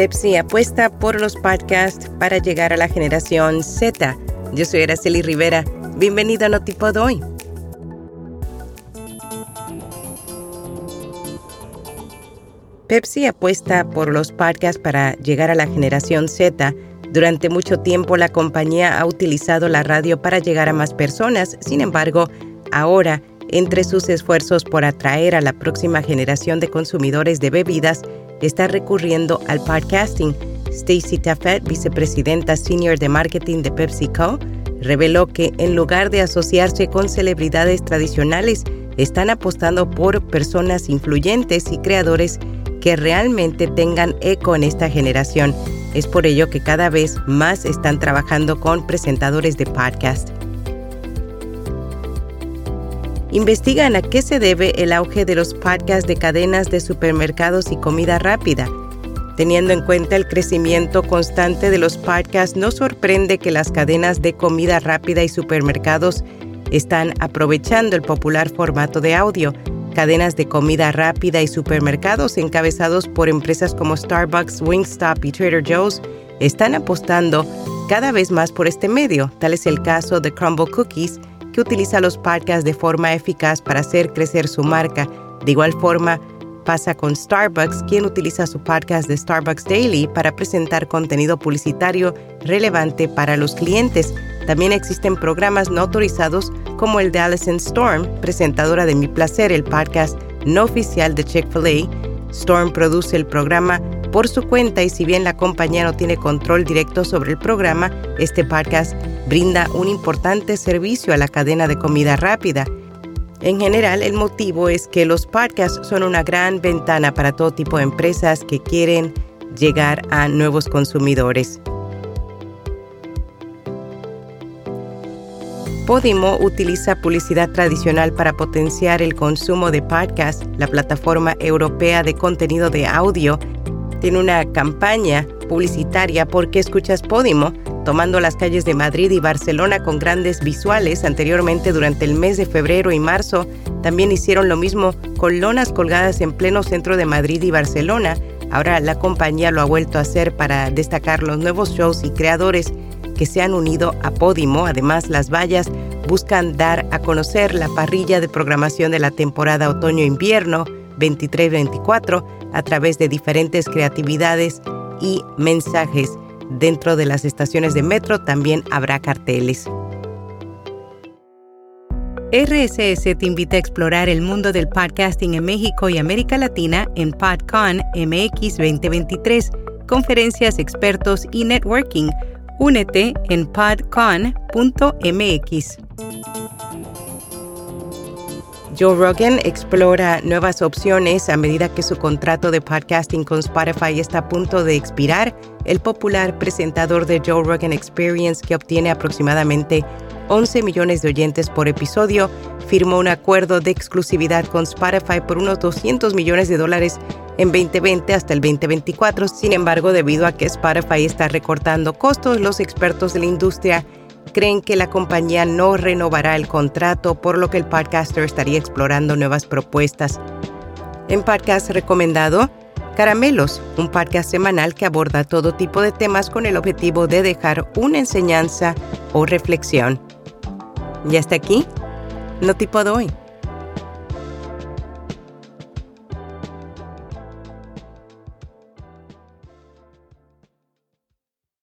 Pepsi apuesta por los podcasts para llegar a la generación Z. Yo soy Araceli Rivera. Bienvenido a Notipod hoy. Pepsi apuesta por los podcasts para llegar a la generación Z. Durante mucho tiempo la compañía ha utilizado la radio para llegar a más personas. Sin embargo, ahora, entre sus esfuerzos por atraer a la próxima generación de consumidores de bebidas, está recurriendo al podcasting. Stacy Taffet, vicepresidenta senior de marketing de PepsiCo, reveló que en lugar de asociarse con celebridades tradicionales, están apostando por personas influyentes y creadores que realmente tengan eco en esta generación. Es por ello que cada vez más están trabajando con presentadores de podcast investigan a qué se debe el auge de los podcasts de cadenas de supermercados y comida rápida. Teniendo en cuenta el crecimiento constante de los podcasts, no sorprende que las cadenas de comida rápida y supermercados están aprovechando el popular formato de audio. Cadenas de comida rápida y supermercados encabezados por empresas como Starbucks, Wingstop y Trader Joe's están apostando cada vez más por este medio. Tal es el caso de Crumble Cookies, que utiliza los podcasts de forma eficaz para hacer crecer su marca. De igual forma, pasa con Starbucks, quien utiliza su podcast de Starbucks Daily para presentar contenido publicitario relevante para los clientes. También existen programas no autorizados como el de Allison Storm, presentadora de Mi Placer, el podcast no oficial de Chick-fil-A. Storm produce el programa por su cuenta y si bien la compañía no tiene control directo sobre el programa, este podcast brinda un importante servicio a la cadena de comida rápida. En general, el motivo es que los podcasts son una gran ventana para todo tipo de empresas que quieren llegar a nuevos consumidores. Podimo utiliza publicidad tradicional para potenciar el consumo de podcasts. La plataforma europea de contenido de audio tiene una campaña publicitaria porque escuchas Podimo, tomando las calles de Madrid y Barcelona con grandes visuales. Anteriormente, durante el mes de febrero y marzo, también hicieron lo mismo con lonas colgadas en pleno centro de Madrid y Barcelona. Ahora la compañía lo ha vuelto a hacer para destacar los nuevos shows y creadores que se han unido a Podimo. Además, las vallas buscan dar a conocer la parrilla de programación de la temporada otoño-invierno 23-24 a través de diferentes creatividades y mensajes. Dentro de las estaciones de metro también habrá carteles. RSS te invita a explorar el mundo del podcasting en México y América Latina en PodCon MX 2023, conferencias, expertos y networking. Únete en podcon.mx. Joe Rogan explora nuevas opciones a medida que su contrato de podcasting con Spotify está a punto de expirar. El popular presentador de Joe Rogan Experience, que obtiene aproximadamente 11 millones de oyentes por episodio, firmó un acuerdo de exclusividad con Spotify por unos 200 millones de dólares en 2020 hasta el 2024. Sin embargo, debido a que Spotify está recortando costos, los expertos de la industria creen que la compañía no renovará el contrato, por lo que el podcaster estaría explorando nuevas propuestas. En podcast recomendado, Caramelos, un podcast semanal que aborda todo tipo de temas con el objetivo de dejar una enseñanza o reflexión. Y hasta aquí, no tipo de hoy.